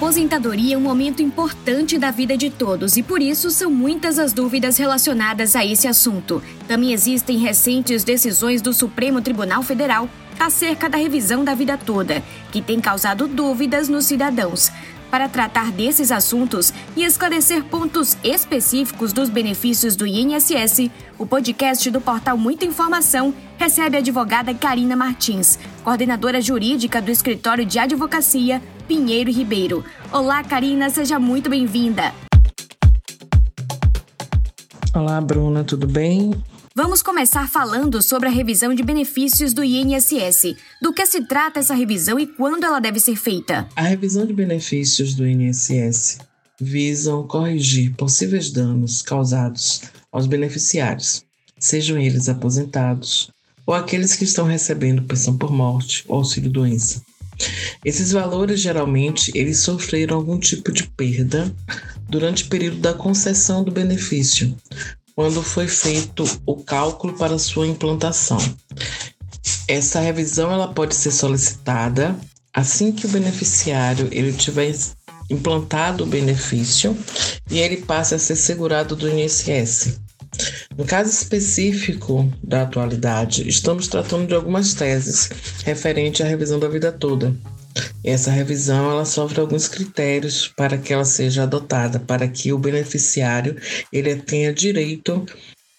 aposentadoria é um momento importante da vida de todos e por isso são muitas as dúvidas relacionadas a esse assunto. Também existem recentes decisões do Supremo Tribunal Federal acerca da revisão da vida toda, que tem causado dúvidas nos cidadãos. Para tratar desses assuntos e esclarecer pontos específicos dos benefícios do INSS, o podcast do portal Muita Informação recebe a advogada Karina Martins, coordenadora jurídica do Escritório de Advocacia Pinheiro Ribeiro. Olá, Karina, seja muito bem-vinda. Olá, Bruna, tudo bem? Vamos começar falando sobre a revisão de benefícios do INSS. Do que se trata essa revisão e quando ela deve ser feita? A revisão de benefícios do INSS visam corrigir possíveis danos causados aos beneficiários, sejam eles aposentados ou aqueles que estão recebendo pensão por morte ou auxílio-doença. Esses valores geralmente eles sofreram algum tipo de perda durante o período da concessão do benefício, quando foi feito o cálculo para sua implantação. Essa revisão ela pode ser solicitada assim que o beneficiário ele tiver implantado o benefício e ele passe a ser segurado do INSS. No caso específico da atualidade, estamos tratando de algumas teses referente à revisão da vida toda, essa revisão ela sofre alguns critérios para que ela seja adotada, para que o beneficiário ele tenha direito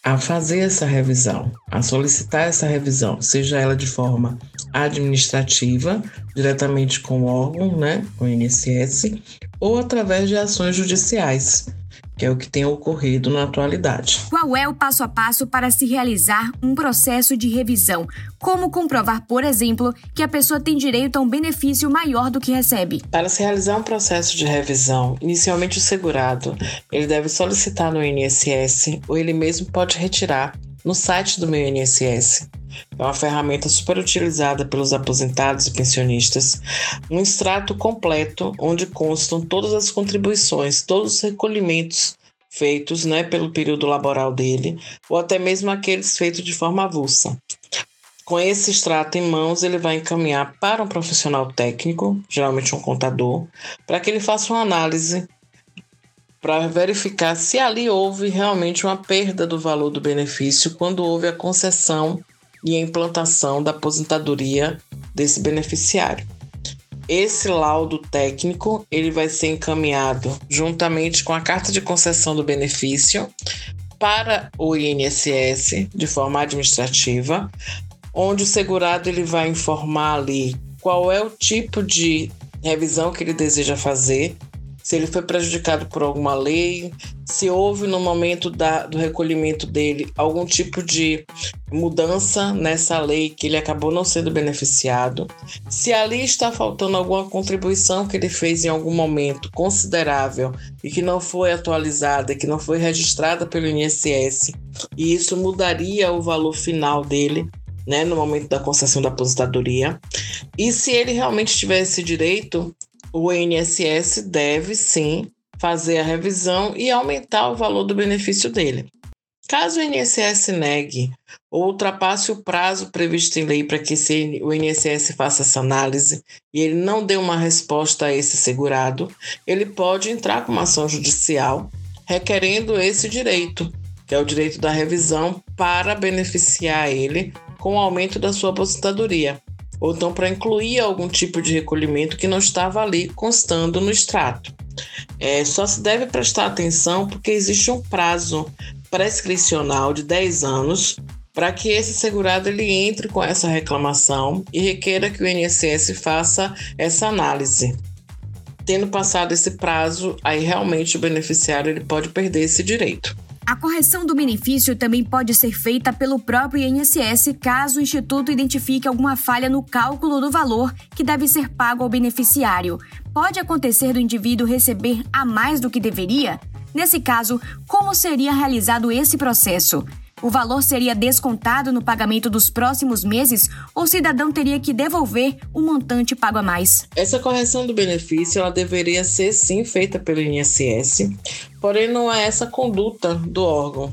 a fazer essa revisão, a solicitar essa revisão, seja ela de forma administrativa, diretamente com o órgão, né, com o INSS, ou através de ações judiciais que é o que tem ocorrido na atualidade. Qual é o passo a passo para se realizar um processo de revisão? Como comprovar, por exemplo, que a pessoa tem direito a um benefício maior do que recebe? Para se realizar um processo de revisão, inicialmente o segurado, ele deve solicitar no INSS ou ele mesmo pode retirar no site do meu INSS. É uma ferramenta super utilizada pelos aposentados e pensionistas. Um extrato completo onde constam todas as contribuições, todos os recolhimentos feitos né, pelo período laboral dele, ou até mesmo aqueles feitos de forma avulsa. Com esse extrato em mãos, ele vai encaminhar para um profissional técnico, geralmente um contador, para que ele faça uma análise para verificar se ali houve realmente uma perda do valor do benefício quando houve a concessão e a implantação da aposentadoria desse beneficiário. Esse laudo técnico ele vai ser encaminhado juntamente com a carta de concessão do benefício para o INSS de forma administrativa, onde o segurado ele vai informar ali qual é o tipo de revisão que ele deseja fazer se ele foi prejudicado por alguma lei, se houve no momento da, do recolhimento dele algum tipo de mudança nessa lei que ele acabou não sendo beneficiado, se ali está faltando alguma contribuição que ele fez em algum momento considerável e que não foi atualizada, que não foi registrada pelo INSS, e isso mudaria o valor final dele. Né, no momento da concessão da aposentadoria. E se ele realmente tivesse direito, o INSS deve sim fazer a revisão e aumentar o valor do benefício dele. Caso o INSS negue ou ultrapasse o prazo previsto em lei para que o INSS faça essa análise e ele não dê uma resposta a esse segurado, ele pode entrar com uma ação judicial requerendo esse direito, que é o direito da revisão, para beneficiar ele com o aumento da sua aposentadoria ou então para incluir algum tipo de recolhimento que não estava ali constando no extrato. É, só se deve prestar atenção porque existe um prazo prescricional de 10 anos para que esse segurado ele entre com essa reclamação e requeira que o INSS faça essa análise. Tendo passado esse prazo, aí realmente o beneficiário ele pode perder esse direito. A correção do benefício também pode ser feita pelo próprio INSS caso o Instituto identifique alguma falha no cálculo do valor que deve ser pago ao beneficiário. Pode acontecer do indivíduo receber a mais do que deveria? Nesse caso, como seria realizado esse processo? O valor seria descontado no pagamento dos próximos meses ou o cidadão teria que devolver o montante pago a mais? Essa correção do benefício ela deveria ser sim feita pelo INSS, porém não é essa conduta do órgão.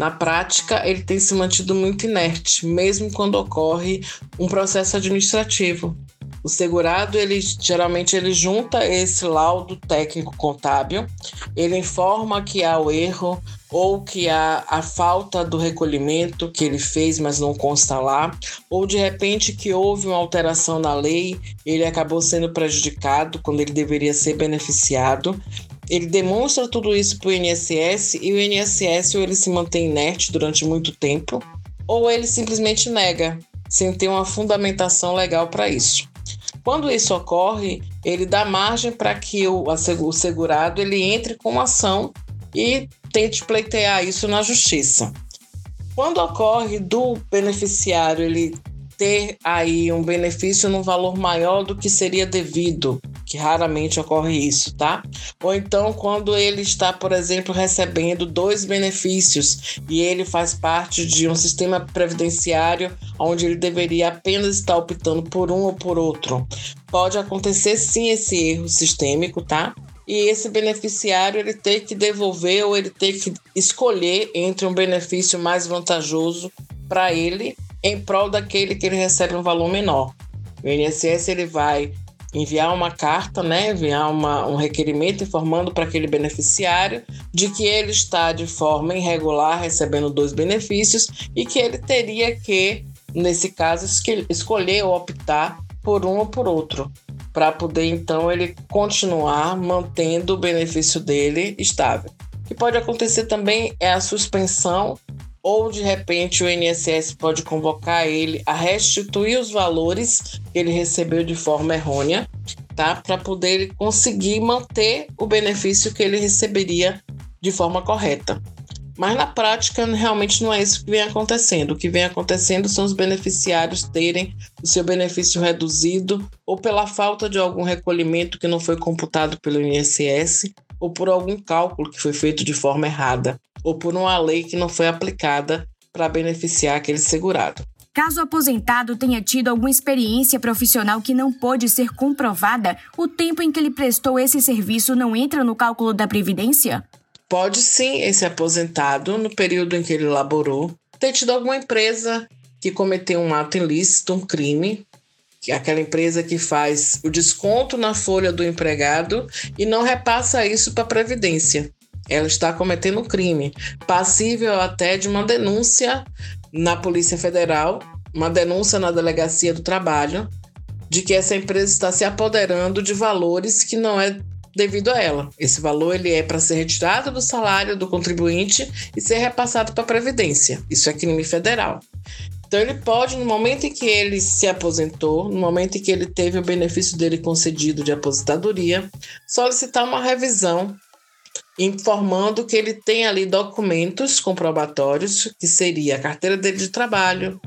Na prática, ele tem se mantido muito inerte, mesmo quando ocorre um processo administrativo. O segurado, ele geralmente ele junta esse laudo técnico contábil, ele informa que há o erro ou que há a falta do recolhimento que ele fez, mas não consta lá, ou de repente que houve uma alteração na lei, ele acabou sendo prejudicado quando ele deveria ser beneficiado. Ele demonstra tudo isso para o INSS e o INSS ou ele se mantém inerte durante muito tempo, ou ele simplesmente nega, sem ter uma fundamentação legal para isso. Quando isso ocorre, ele dá margem para que o, o segurado ele entre com uma ação e tente pleitear isso na justiça. Quando ocorre do beneficiário ele ter aí um benefício num valor maior do que seria devido, que raramente ocorre isso, tá? Ou então quando ele está, por exemplo, recebendo dois benefícios e ele faz parte de um sistema previdenciário onde ele deveria apenas estar optando por um ou por outro. Pode acontecer sim esse erro sistêmico, tá? e esse beneficiário ele tem que devolver ou ele tem que escolher entre um benefício mais vantajoso para ele em prol daquele que ele recebe um valor menor. O INSS ele vai enviar uma carta, né, enviar uma, um requerimento informando para aquele beneficiário de que ele está de forma irregular recebendo dois benefícios e que ele teria que, nesse caso, escolher ou optar por um ou por outro para poder então ele continuar mantendo o benefício dele estável. O que pode acontecer também é a suspensão ou de repente o INSS pode convocar ele a restituir os valores que ele recebeu de forma errônea, tá? Para poder conseguir manter o benefício que ele receberia de forma correta. Mas na prática, realmente não é isso que vem acontecendo. O que vem acontecendo são os beneficiários terem o seu benefício reduzido ou pela falta de algum recolhimento que não foi computado pelo INSS, ou por algum cálculo que foi feito de forma errada, ou por uma lei que não foi aplicada para beneficiar aquele segurado. Caso o aposentado tenha tido alguma experiência profissional que não pode ser comprovada, o tempo em que ele prestou esse serviço não entra no cálculo da Previdência? Pode sim esse aposentado, no período em que ele laborou, ter tido alguma empresa que cometeu um ato ilícito, um crime, que é aquela empresa que faz o desconto na folha do empregado e não repassa isso para a Previdência. Ela está cometendo um crime, passível até de uma denúncia na Polícia Federal, uma denúncia na Delegacia do Trabalho, de que essa empresa está se apoderando de valores que não é devido a ela. Esse valor ele é para ser retirado do salário do contribuinte e ser repassado para a previdência. Isso é crime federal. Então ele pode, no momento em que ele se aposentou, no momento em que ele teve o benefício dele concedido de aposentadoria, solicitar uma revisão informando que ele tem ali documentos comprobatórios, que seria a carteira dele de trabalho,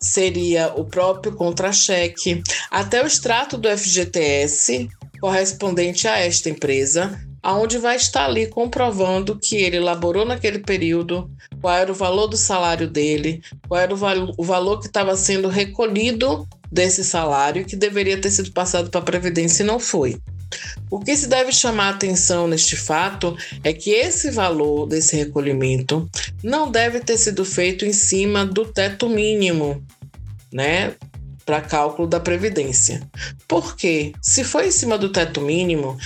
seria o próprio contra-cheque, até o extrato do FGTS, correspondente a esta empresa, aonde vai estar ali comprovando que ele elaborou naquele período, qual era o valor do salário dele, qual era o, val o valor que estava sendo recolhido desse salário que deveria ter sido passado para a Previdência e não foi. O que se deve chamar atenção neste fato é que esse valor desse recolhimento não deve ter sido feito em cima do teto mínimo, né? para cálculo da previdência. Porque se for em cima do teto mínimo,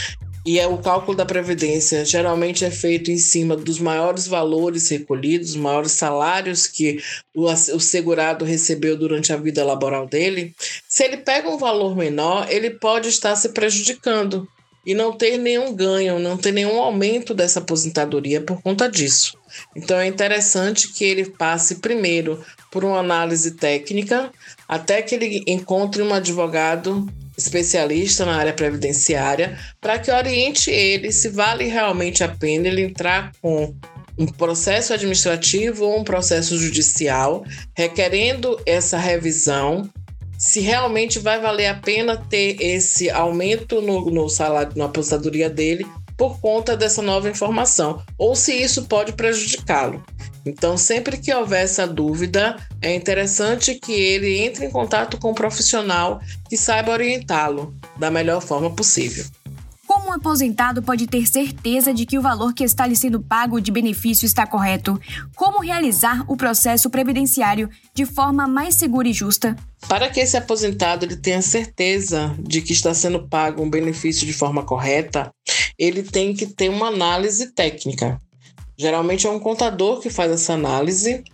e é o cálculo da previdência geralmente é feito em cima dos maiores valores recolhidos, os maiores salários que o, o segurado recebeu durante a vida laboral dele. Se ele pega um valor menor, ele pode estar se prejudicando e não ter nenhum ganho, não ter nenhum aumento dessa aposentadoria por conta disso. Então é interessante que ele passe primeiro por uma análise técnica até que ele encontre um advogado especialista na área previdenciária para que oriente ele se vale realmente a pena ele entrar com um processo administrativo ou um processo judicial requerendo essa revisão se realmente vai valer a pena ter esse aumento no, no salário, na aposentadoria dele por conta dessa nova informação, ou se isso pode prejudicá-lo. Então, sempre que houver essa dúvida, é interessante que ele entre em contato com um profissional que saiba orientá-lo da melhor forma possível. Como um aposentado pode ter certeza de que o valor que está lhe sendo pago de benefício está correto? Como realizar o processo previdenciário de forma mais segura e justa? Para que esse aposentado ele tenha certeza de que está sendo pago um benefício de forma correta, ele tem que ter uma análise técnica. Geralmente é um contador que faz essa análise,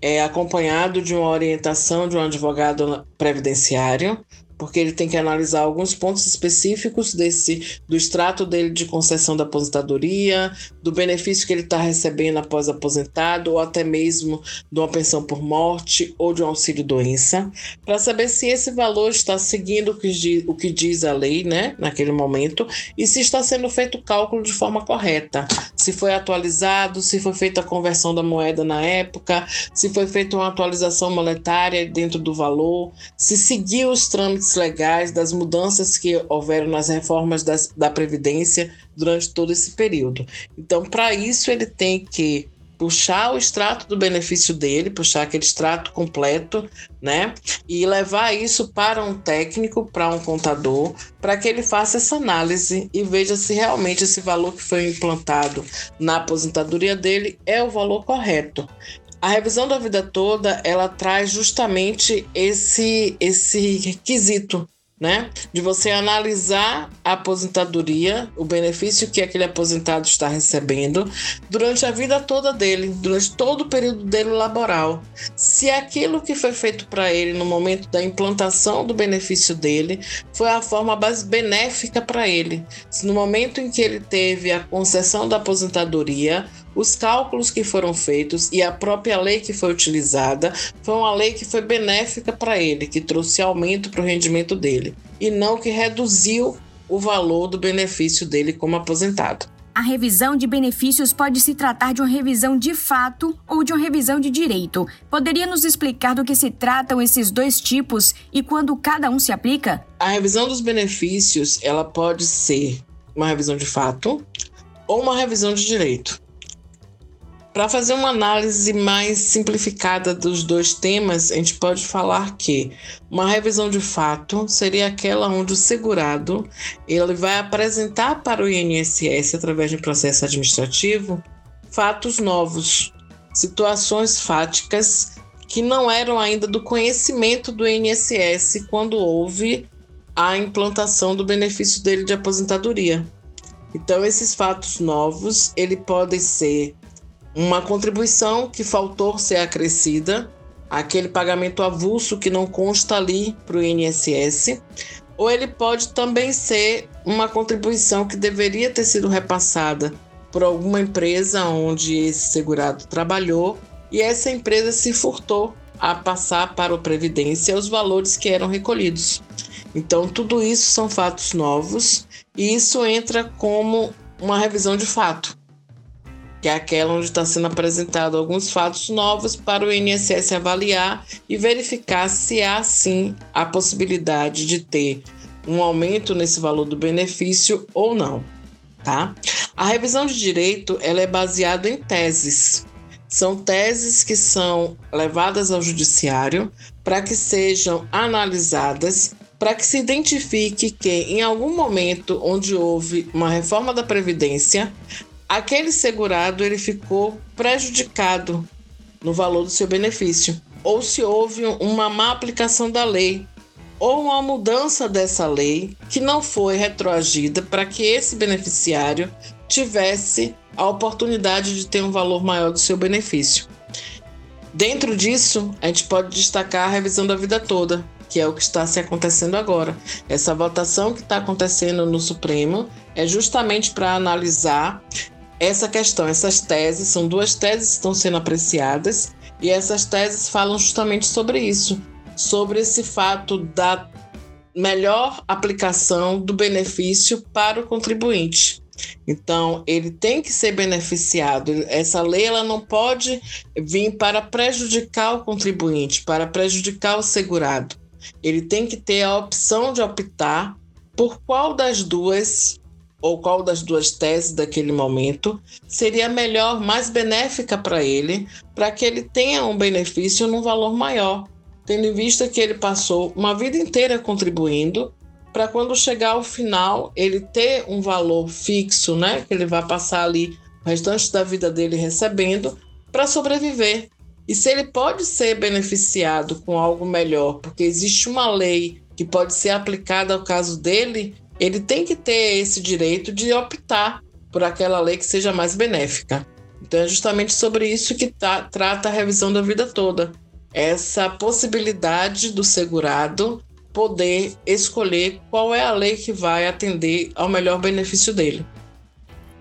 é acompanhado de uma orientação de um advogado previdenciário, porque ele tem que analisar alguns pontos específicos desse do extrato dele de concessão da aposentadoria, do benefício que ele está recebendo após aposentado, ou até mesmo de uma pensão por morte ou de um auxílio doença, para saber se esse valor está seguindo o que, diz, o que diz a lei, né, naquele momento, e se está sendo feito o cálculo de forma correta, se foi atualizado, se foi feita a conversão da moeda na época, se foi feita uma atualização monetária dentro do valor, se seguiu os trâmites legais das mudanças que houveram nas reformas das, da Previdência durante todo esse período. Então, para isso, ele tem que puxar o extrato do benefício dele, puxar aquele extrato completo, né? E levar isso para um técnico, para um contador, para que ele faça essa análise e veja se realmente esse valor que foi implantado na aposentadoria dele é o valor correto. A revisão da vida toda, ela traz justamente esse esse requisito, né? De você analisar a aposentadoria, o benefício que aquele aposentado está recebendo durante a vida toda dele, durante todo o período dele laboral. Se aquilo que foi feito para ele no momento da implantação do benefício dele foi a forma mais benéfica para ele. Se no momento em que ele teve a concessão da aposentadoria, os cálculos que foram feitos e a própria lei que foi utilizada foi uma lei que foi benéfica para ele, que trouxe aumento para o rendimento dele, e não que reduziu o valor do benefício dele como aposentado. A revisão de benefícios pode se tratar de uma revisão de fato ou de uma revisão de direito. Poderia nos explicar do que se tratam esses dois tipos e quando cada um se aplica? A revisão dos benefícios, ela pode ser uma revisão de fato ou uma revisão de direito. Para fazer uma análise mais simplificada dos dois temas, a gente pode falar que uma revisão de fato seria aquela onde o segurado ele vai apresentar para o INSS através de um processo administrativo fatos novos, situações fáticas que não eram ainda do conhecimento do INSS quando houve a implantação do benefício dele de aposentadoria. Então esses fatos novos, ele podem ser uma contribuição que faltou ser acrescida, aquele pagamento avulso que não consta ali para o INSS, ou ele pode também ser uma contribuição que deveria ter sido repassada por alguma empresa onde esse segurado trabalhou e essa empresa se furtou a passar para o Previdência os valores que eram recolhidos. Então, tudo isso são fatos novos e isso entra como uma revisão de fato que é aquela onde está sendo apresentado alguns fatos novos para o INSS avaliar e verificar se há sim a possibilidade de ter um aumento nesse valor do benefício ou não, tá? A revisão de direito ela é baseada em teses. São teses que são levadas ao judiciário para que sejam analisadas para que se identifique que em algum momento onde houve uma reforma da previdência, aquele segurado ele ficou prejudicado no valor do seu benefício, ou se houve uma má aplicação da lei, ou uma mudança dessa lei que não foi retroagida para que esse beneficiário tivesse a oportunidade de ter um valor maior do seu benefício. Dentro disso, a gente pode destacar a revisão da vida toda, que é o que está se acontecendo agora. Essa votação que está acontecendo no Supremo é justamente para analisar essa questão, essas teses, são duas teses que estão sendo apreciadas, e essas teses falam justamente sobre isso, sobre esse fato da melhor aplicação do benefício para o contribuinte. Então, ele tem que ser beneficiado. Essa lei ela não pode vir para prejudicar o contribuinte, para prejudicar o segurado. Ele tem que ter a opção de optar por qual das duas ou qual das duas teses daquele momento seria melhor, mais benéfica para ele, para que ele tenha um benefício num valor maior, tendo em vista que ele passou uma vida inteira contribuindo para quando chegar ao final ele ter um valor fixo, né? Que ele vai passar ali o restante da vida dele recebendo para sobreviver. E se ele pode ser beneficiado com algo melhor, porque existe uma lei que pode ser aplicada ao caso dele, ele tem que ter esse direito de optar por aquela lei que seja mais benéfica. Então é justamente sobre isso que tá, trata a revisão da vida toda. Essa possibilidade do segurado poder escolher qual é a lei que vai atender ao melhor benefício dele.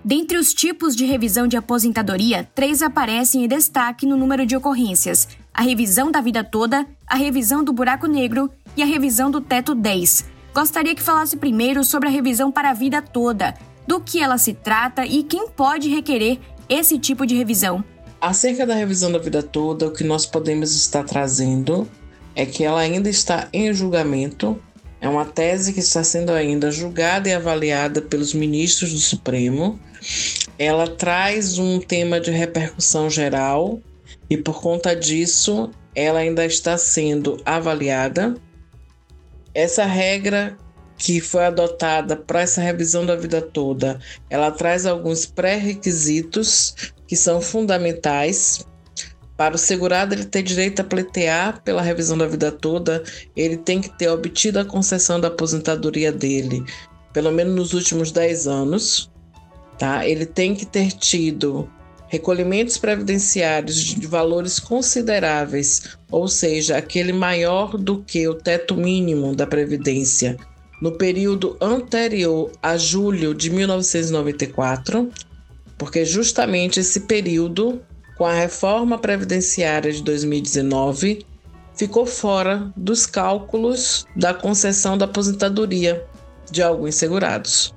Dentre os tipos de revisão de aposentadoria, três aparecem em destaque no número de ocorrências: a revisão da vida toda, a revisão do buraco negro e a revisão do teto 10. Gostaria que falasse primeiro sobre a revisão para a vida toda, do que ela se trata e quem pode requerer esse tipo de revisão. Acerca da revisão da vida toda, o que nós podemos estar trazendo é que ela ainda está em julgamento. É uma tese que está sendo ainda julgada e avaliada pelos ministros do Supremo. Ela traz um tema de repercussão geral e, por conta disso, ela ainda está sendo avaliada. Essa regra que foi adotada para essa revisão da vida toda, ela traz alguns pré-requisitos que são fundamentais para o segurado ele ter direito a pleitear pela revisão da vida toda, ele tem que ter obtido a concessão da aposentadoria dele, pelo menos nos últimos 10 anos, tá? Ele tem que ter tido recolhimentos previdenciários de valores consideráveis, ou seja, aquele maior do que o teto mínimo da previdência no período anterior a julho de 1994, porque justamente esse período, com a reforma previdenciária de 2019, ficou fora dos cálculos da concessão da aposentadoria de alguns segurados.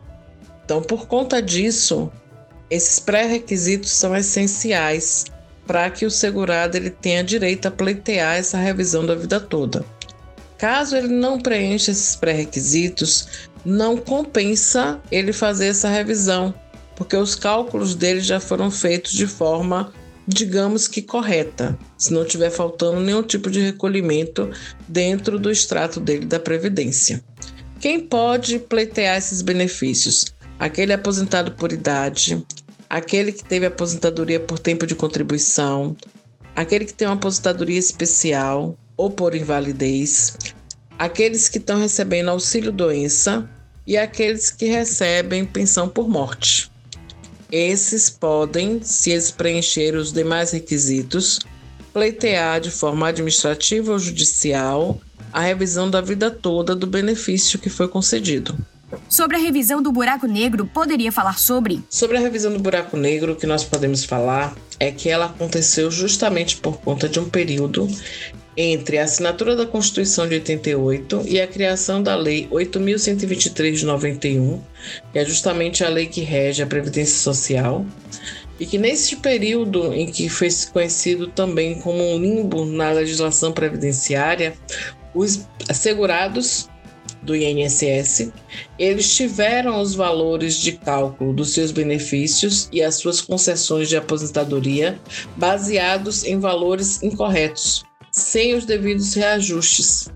Então, por conta disso, esses pré-requisitos são essenciais para que o segurado ele tenha direito a pleitear essa revisão da vida toda. Caso ele não preencha esses pré-requisitos, não compensa ele fazer essa revisão, porque os cálculos dele já foram feitos de forma, digamos que correta, se não tiver faltando nenhum tipo de recolhimento dentro do extrato dele da Previdência. Quem pode pleitear esses benefícios? Aquele aposentado por idade, aquele que teve aposentadoria por tempo de contribuição, aquele que tem uma aposentadoria especial, ou por invalidez, aqueles que estão recebendo auxílio doença e aqueles que recebem pensão por morte. Esses podem, se eles preencherem os demais requisitos, pleitear de forma administrativa ou judicial a revisão da vida toda do benefício que foi concedido. Sobre a revisão do buraco negro, poderia falar sobre? Sobre a revisão do buraco negro, o que nós podemos falar é que ela aconteceu justamente por conta de um período entre a assinatura da Constituição de 88 e a criação da Lei 8.123 de 91, que é justamente a lei que rege a Previdência Social, e que nesse período em que foi conhecido também como um limbo na legislação previdenciária, os assegurados do INSS, eles tiveram os valores de cálculo dos seus benefícios e as suas concessões de aposentadoria baseados em valores incorretos, sem os devidos reajustes.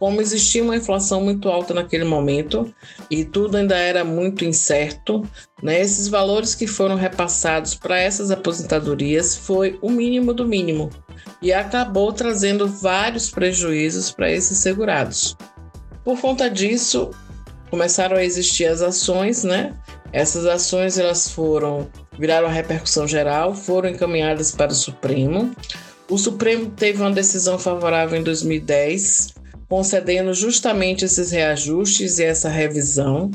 Como existia uma inflação muito alta naquele momento e tudo ainda era muito incerto, né, esses valores que foram repassados para essas aposentadorias foi o mínimo do mínimo e acabou trazendo vários prejuízos para esses segurados. Por conta disso, começaram a existir as ações, né? Essas ações elas foram viraram a repercussão geral, foram encaminhadas para o Supremo. O Supremo teve uma decisão favorável em 2010, concedendo justamente esses reajustes e essa revisão.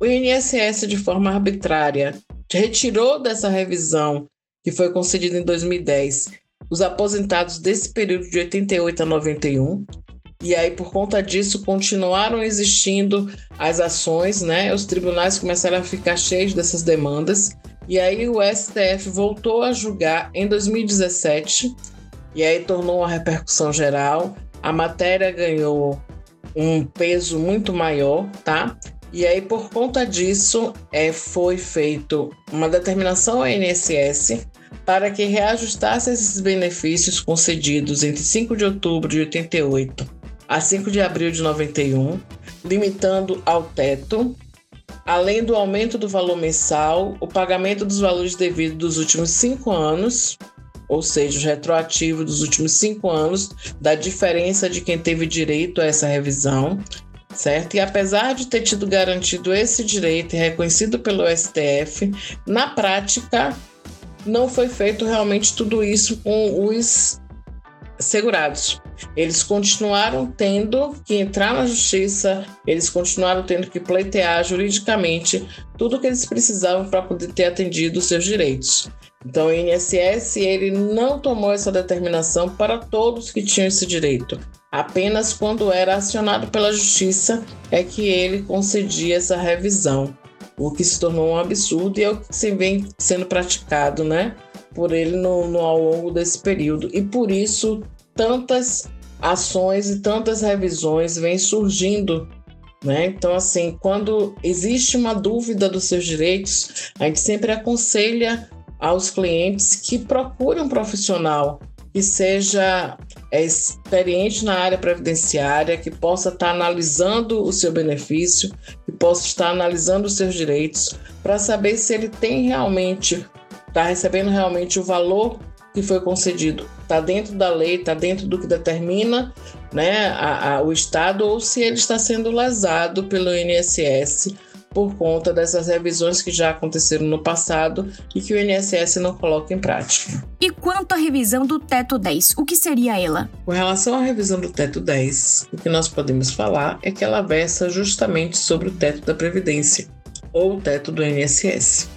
O INSS, de forma arbitrária, retirou dessa revisão que foi concedida em 2010 os aposentados desse período de 88 a 91. E aí, por conta disso, continuaram existindo as ações, né? Os tribunais começaram a ficar cheios dessas demandas. E aí, o STF voltou a julgar em 2017 e aí tornou uma repercussão geral. A matéria ganhou um peso muito maior, tá? E aí, por conta disso, é, foi feito uma determinação ao INSS para que reajustasse esses benefícios concedidos entre 5 de outubro de 88 a 5 de abril de 91, limitando ao teto, além do aumento do valor mensal, o pagamento dos valores devidos dos últimos cinco anos, ou seja, o retroativo dos últimos cinco anos, da diferença de quem teve direito a essa revisão, certo? E apesar de ter tido garantido esse direito e reconhecido pelo STF, na prática não foi feito realmente tudo isso com os segurados. Eles continuaram tendo que entrar na justiça, eles continuaram tendo que pleitear juridicamente tudo o que eles precisavam para poder ter atendido os seus direitos. Então, o INSS ele não tomou essa determinação para todos que tinham esse direito. Apenas quando era acionado pela justiça é que ele concedia essa revisão, o que se tornou um absurdo e é o que se vem sendo praticado, né, por ele no, no ao longo desse período. E por isso tantas ações e tantas revisões vêm surgindo né? Então, assim, quando existe uma dúvida dos seus direitos, a gente sempre aconselha aos clientes que procurem um profissional que seja é, experiente na área previdenciária, que possa estar analisando o seu benefício, que possa estar analisando os seus direitos, para saber se ele tem realmente, está recebendo realmente o valor que foi concedido, está dentro da lei, está dentro do que determina né, a, a, o Estado, ou se ele está sendo lesado pelo INSS por conta dessas revisões que já aconteceram no passado e que o INSS não coloca em prática. E quanto à revisão do teto 10, o que seria ela? Com relação à revisão do teto 10, o que nós podemos falar é que ela versa justamente sobre o teto da Previdência ou o teto do INSS.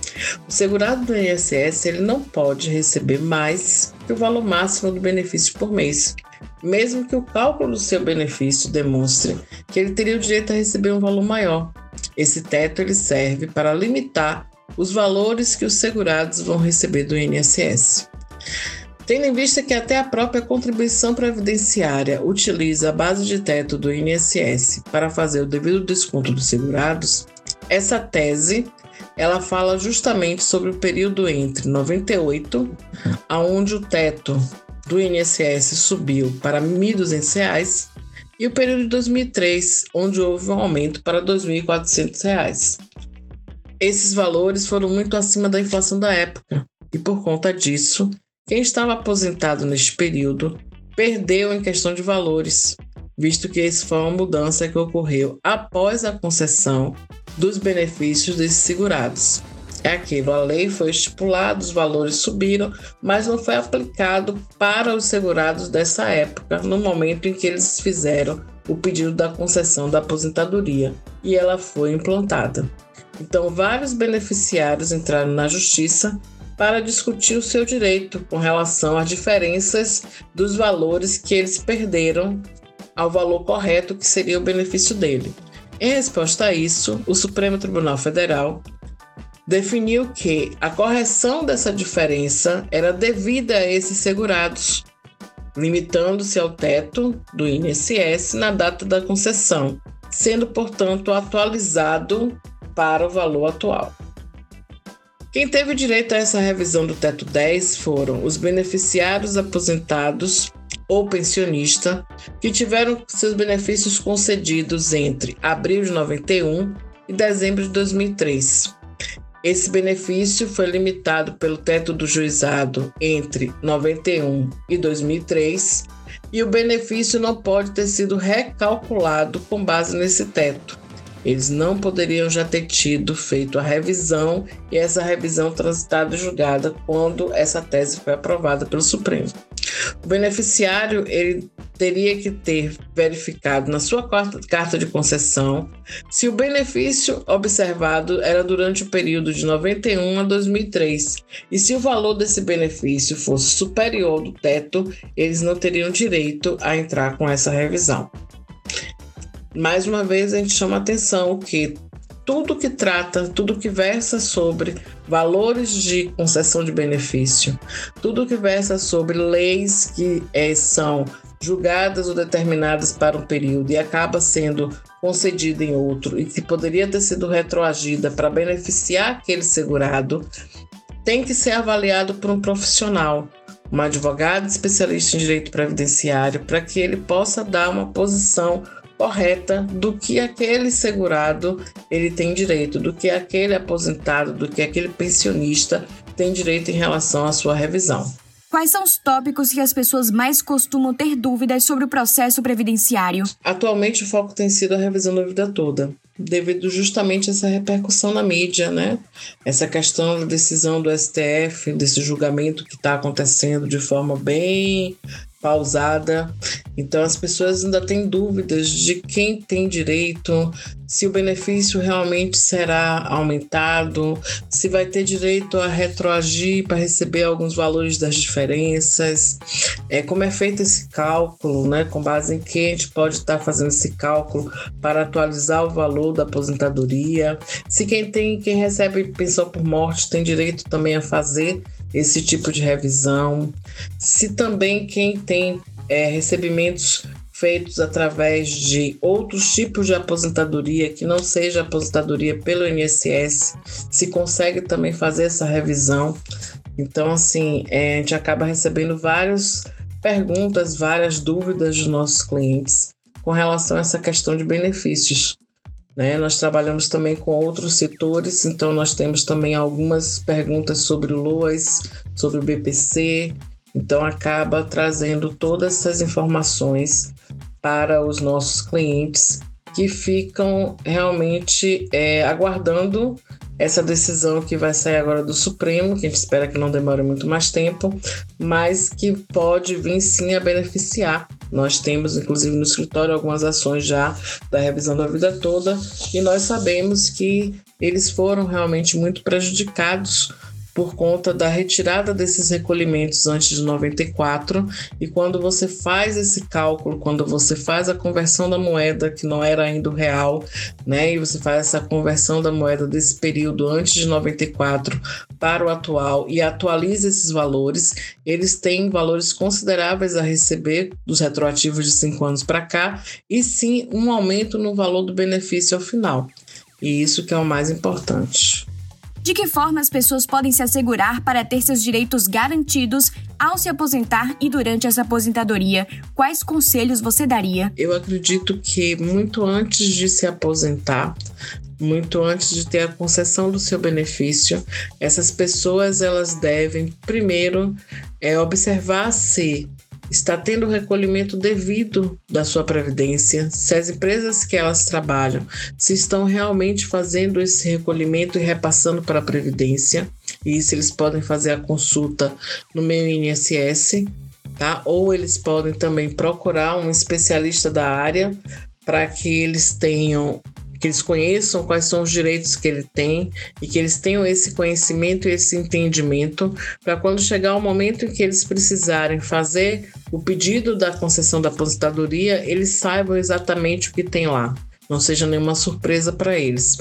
O segurado do INSS ele não pode receber mais que o valor máximo do benefício por mês, mesmo que o cálculo do seu benefício demonstre que ele teria o direito a receber um valor maior. Esse teto ele serve para limitar os valores que os segurados vão receber do INSS. Tendo em vista que até a própria contribuição previdenciária utiliza a base de teto do INSS para fazer o devido desconto dos segurados, essa tese ela fala justamente sobre o período entre 98, aonde o teto do INSS subiu para R$ 1.200, e o período de 2003, onde houve um aumento para R$ 2.400. Esses valores foram muito acima da inflação da época, e por conta disso, quem estava aposentado neste período perdeu em questão de valores, visto que isso foi uma mudança que ocorreu após a concessão dos benefícios desses segurados. É aquilo, a lei foi estipulada, os valores subiram, mas não foi aplicado para os segurados dessa época, no momento em que eles fizeram o pedido da concessão da aposentadoria e ela foi implantada. Então, vários beneficiários entraram na justiça para discutir o seu direito com relação às diferenças dos valores que eles perderam ao valor correto que seria o benefício dele. Em resposta a isso, o Supremo Tribunal Federal definiu que a correção dessa diferença era devida a esses segurados, limitando-se ao teto do INSS na data da concessão, sendo, portanto, atualizado para o valor atual. Quem teve direito a essa revisão do teto 10 foram os beneficiários aposentados ou pensionista que tiveram seus benefícios concedidos entre abril de 91 e dezembro de 2003. Esse benefício foi limitado pelo teto do juizado entre 91 e 2003 e o benefício não pode ter sido recalculado com base nesse teto. Eles não poderiam já ter tido feito a revisão e essa revisão transitada e julgada quando essa tese foi aprovada pelo Supremo. O beneficiário ele teria que ter verificado na sua carta de concessão se o benefício observado era durante o período de 91 a 2003 e se o valor desse benefício fosse superior do teto, eles não teriam direito a entrar com essa revisão. Mais uma vez a gente chama atenção que tudo que trata, tudo que versa sobre valores de concessão de benefício, tudo que versa sobre leis que é, são julgadas ou determinadas para um período e acaba sendo concedida em outro e que poderia ter sido retroagida para beneficiar aquele segurado, tem que ser avaliado por um profissional, um advogado especialista em direito previdenciário, para que ele possa dar uma posição correta do que aquele segurado ele tem direito, do que aquele aposentado, do que aquele pensionista tem direito em relação à sua revisão. Quais são os tópicos que as pessoas mais costumam ter dúvidas sobre o processo previdenciário? Atualmente o foco tem sido a revisão da vida toda, devido justamente a essa repercussão na mídia, né? Essa questão da decisão do STF, desse julgamento que está acontecendo de forma bem pausada. Então as pessoas ainda têm dúvidas de quem tem direito, se o benefício realmente será aumentado, se vai ter direito a retroagir para receber alguns valores das diferenças, é, como é feito esse cálculo, né, com base em que a gente pode estar fazendo esse cálculo para atualizar o valor da aposentadoria, se quem tem, quem recebe pensão por morte tem direito também a fazer esse tipo de revisão, se também quem tem é, recebimentos feitos através de outros tipos de aposentadoria que não seja aposentadoria pelo INSS, se consegue também fazer essa revisão. Então, assim, é, a gente acaba recebendo várias perguntas, várias dúvidas dos nossos clientes com relação a essa questão de benefícios. Né? Nós trabalhamos também com outros setores, então nós temos também algumas perguntas sobre o LOAS, sobre o BPC, então acaba trazendo todas essas informações para os nossos clientes que ficam realmente é, aguardando essa decisão que vai sair agora do Supremo, que a gente espera que não demore muito mais tempo, mas que pode vir sim a beneficiar. Nós temos, inclusive, no escritório algumas ações já da revisão da vida toda e nós sabemos que eles foram realmente muito prejudicados por conta da retirada desses recolhimentos antes de 94. E quando você faz esse cálculo, quando você faz a conversão da moeda, que não era ainda o real, né, e você faz essa conversão da moeda desse período antes de 94 para o atual e atualiza esses valores, eles têm valores consideráveis a receber dos retroativos de cinco anos para cá, e sim um aumento no valor do benefício ao final. E isso que é o mais importante. De que forma as pessoas podem se assegurar para ter seus direitos garantidos ao se aposentar e durante essa aposentadoria? Quais conselhos você daria? Eu acredito que muito antes de se aposentar, muito antes de ter a concessão do seu benefício, essas pessoas elas devem primeiro é, observar se está tendo o recolhimento devido da sua previdência, se as empresas que elas trabalham se estão realmente fazendo esse recolhimento e repassando para a previdência, e isso eles podem fazer a consulta no meu INSS, tá? Ou eles podem também procurar um especialista da área para que eles tenham que eles conheçam quais são os direitos que ele tem e que eles tenham esse conhecimento e esse entendimento para quando chegar o momento em que eles precisarem fazer o pedido da concessão da aposentadoria, eles saibam exatamente o que tem lá. Não seja nenhuma surpresa para eles.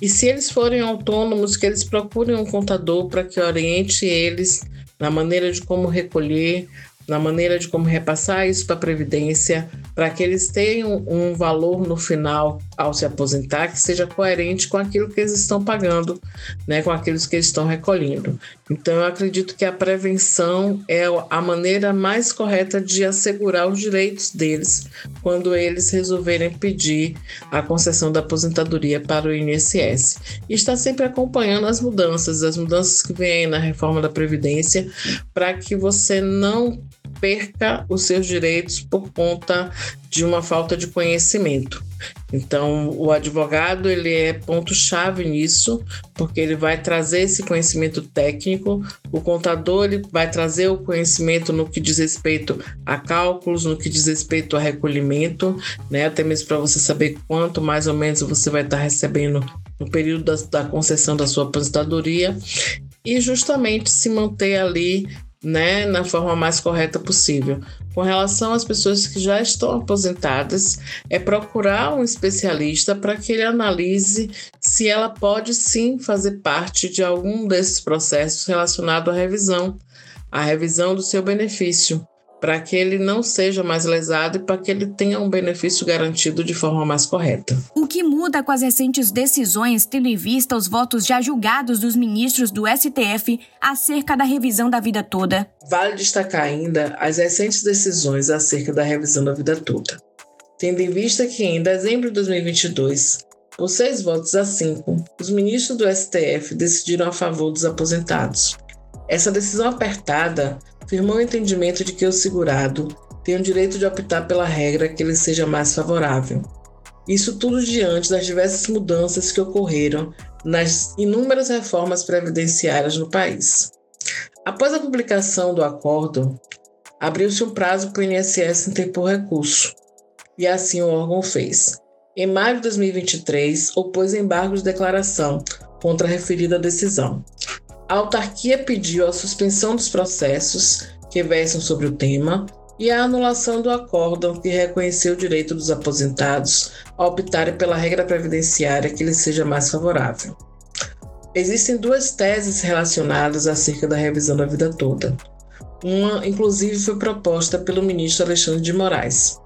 E se eles forem autônomos, que eles procurem um contador para que oriente eles na maneira de como recolher, na maneira de como repassar isso para a Previdência, para que eles tenham um valor no final ao se aposentar que seja coerente com aquilo que eles estão pagando, né, com aqueles que eles estão recolhendo. Então, eu acredito que a prevenção é a maneira mais correta de assegurar os direitos deles quando eles resolverem pedir a concessão da aposentadoria para o INSS. E está sempre acompanhando as mudanças, as mudanças que vêm na reforma da Previdência, para que você não perca os seus direitos por conta de uma falta de conhecimento. Então, o advogado ele é ponto chave nisso, porque ele vai trazer esse conhecimento técnico. O contador ele vai trazer o conhecimento no que diz respeito a cálculos, no que diz respeito a recolhimento, né? Até mesmo para você saber quanto mais ou menos você vai estar recebendo no período da, da concessão da sua aposentadoria e justamente se manter ali né, na forma mais correta possível. Com relação às pessoas que já estão aposentadas, é procurar um especialista para que ele analise se ela pode sim fazer parte de algum desses processos relacionado à revisão, a revisão do seu benefício para que ele não seja mais lesado e para que ele tenha um benefício garantido de forma mais correta. O que muda com as recentes decisões, tendo em vista os votos já julgados dos ministros do STF acerca da revisão da vida toda? Vale destacar ainda as recentes decisões acerca da revisão da vida toda. tendo em vista que em dezembro de 2022, por seis votos a cinco, os ministros do STF decidiram a favor dos aposentados. Essa decisão apertada firmou o entendimento de que o segurado tem o direito de optar pela regra que lhe seja mais favorável. Isso tudo diante das diversas mudanças que ocorreram nas inúmeras reformas previdenciárias no país. Após a publicação do acordo, abriu-se um prazo para o INSS interpor recurso, e assim o órgão fez. Em maio de 2023, opôs embargo de declaração contra a referida decisão. A autarquia pediu a suspensão dos processos que versam sobre o tema e a anulação do acórdão que reconheceu o direito dos aposentados a optarem pela regra previdenciária que lhes seja mais favorável. Existem duas teses relacionadas acerca da revisão da vida toda. Uma, inclusive, foi proposta pelo ministro Alexandre de Moraes.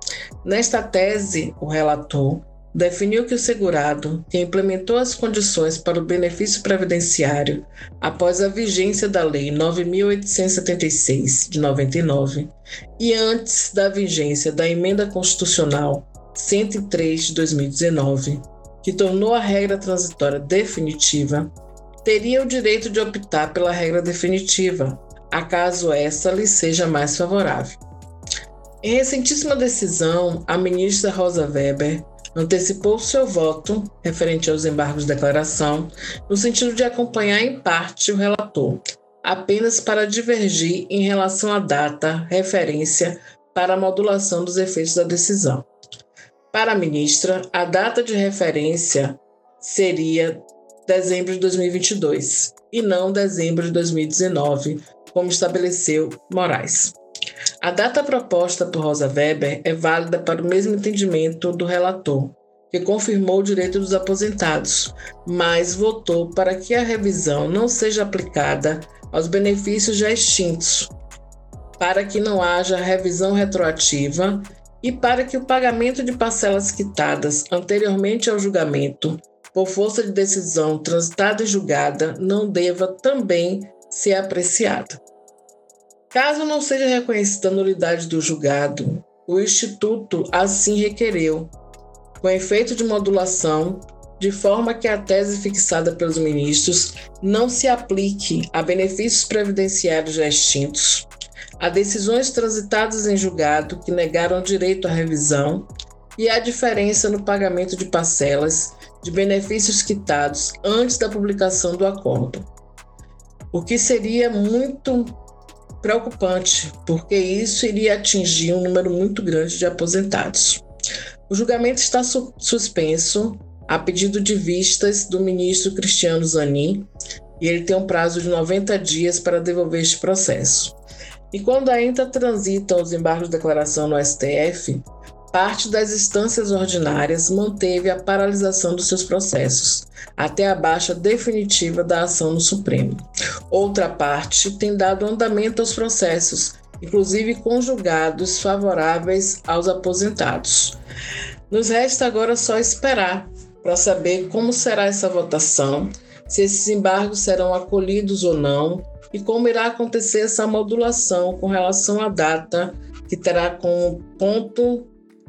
Nesta tese, o relator definiu que o segurado, que implementou as condições para o benefício previdenciário após a vigência da Lei 9.876 de 99 e antes da vigência da Emenda Constitucional 103 de 2019, que tornou a regra transitória definitiva, teria o direito de optar pela regra definitiva, acaso essa lhe seja mais favorável. Em recentíssima decisão, a ministra Rosa Weber antecipou seu voto referente aos embargos de declaração, no sentido de acompanhar em parte o relator, apenas para divergir em relação à data referência para a modulação dos efeitos da decisão. Para a ministra, a data de referência seria dezembro de 2022 e não dezembro de 2019, como estabeleceu Moraes. A data proposta por Rosa Weber é válida para o mesmo entendimento do relator, que confirmou o direito dos aposentados, mas votou para que a revisão não seja aplicada aos benefícios já extintos, para que não haja revisão retroativa e para que o pagamento de parcelas quitadas anteriormente ao julgamento por força de decisão transitada e julgada não deva também ser apreciado. Caso não seja reconhecida a nulidade do julgado, o Instituto assim requereu, com efeito de modulação, de forma que a tese fixada pelos ministros não se aplique a benefícios previdenciários já extintos, a decisões transitadas em julgado que negaram direito à revisão e a diferença no pagamento de parcelas de benefícios quitados antes da publicação do acordo. O que seria muito preocupante, porque isso iria atingir um número muito grande de aposentados. O julgamento está su suspenso a pedido de vistas do ministro Cristiano Zanin e ele tem um prazo de 90 dias para devolver este processo. E quando ainda transitam os embargos de declaração no STF, parte das instâncias ordinárias manteve a paralisação dos seus processos, até a baixa definitiva da ação no Supremo. Outra parte tem dado andamento aos processos, inclusive conjugados favoráveis aos aposentados. Nos resta agora só esperar para saber como será essa votação, se esses embargos serão acolhidos ou não e como irá acontecer essa modulação com relação à data que terá como ponto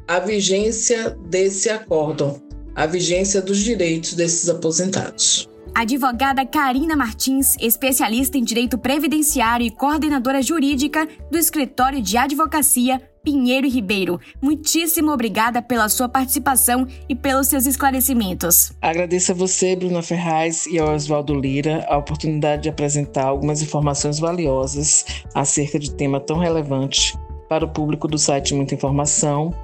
a vigência desse acórdão, a vigência dos direitos desses aposentados. Advogada Karina Martins, especialista em direito previdenciário e coordenadora jurídica do Escritório de Advocacia Pinheiro e Ribeiro. Muitíssimo obrigada pela sua participação e pelos seus esclarecimentos. Agradeço a você, Bruna Ferraz, e ao Oswaldo Lira a oportunidade de apresentar algumas informações valiosas acerca de tema tão relevante para o público do site Muita Informação,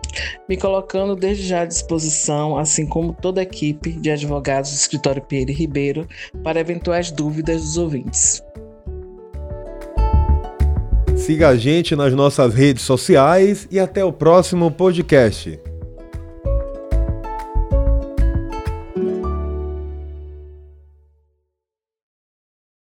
me colocando desde já à disposição, assim como toda a equipe de advogados do escritório Pierre Ribeiro, para eventuais dúvidas dos ouvintes. Siga a gente nas nossas redes sociais e até o próximo podcast.